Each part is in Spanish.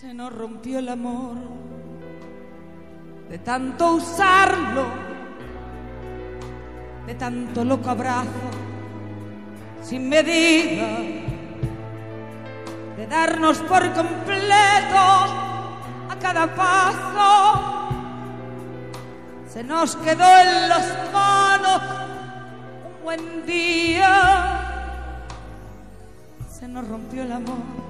Se nos rompió el amor de tanto usarlo, de tanto loco abrazo, sin medida, de darnos por completo a cada paso. Se nos quedó en las manos un buen día, se nos rompió el amor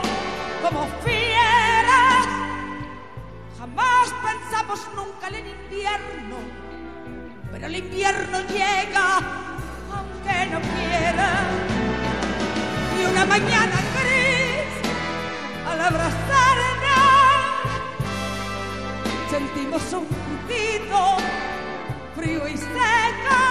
como fieras. Jamás pensamos nunca en el invierno, pero el invierno llega aunque no quiera. Y una mañana gris, al abrazarnos, sentimos un poquito frío y seco.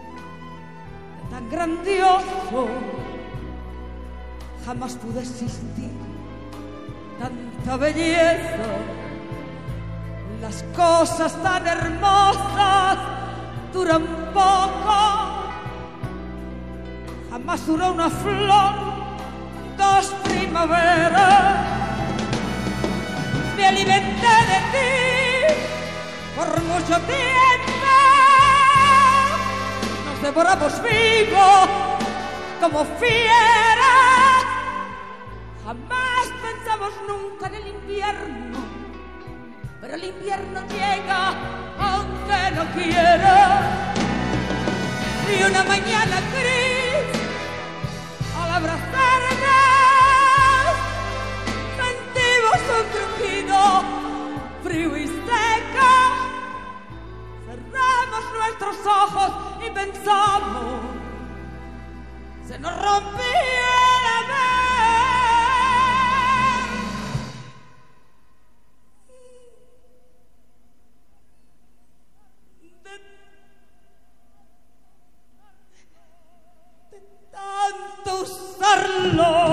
tan grandioso. Jamás pudo existir tanta belleza. Las cosas tan hermosas duran poco. Jamás duró una flor dos primaveras. Me alimenté de ti por mucho tiempo devoramos vivos como fieras. Jamás pensamos nunca en el invierno, pero el invierno llega aunque no quiera. Y una mañana gris, al abrazarnos, sentimos un crujido frío y seco. Cerramos nuestros ojos y pensamos, tanto usarlo.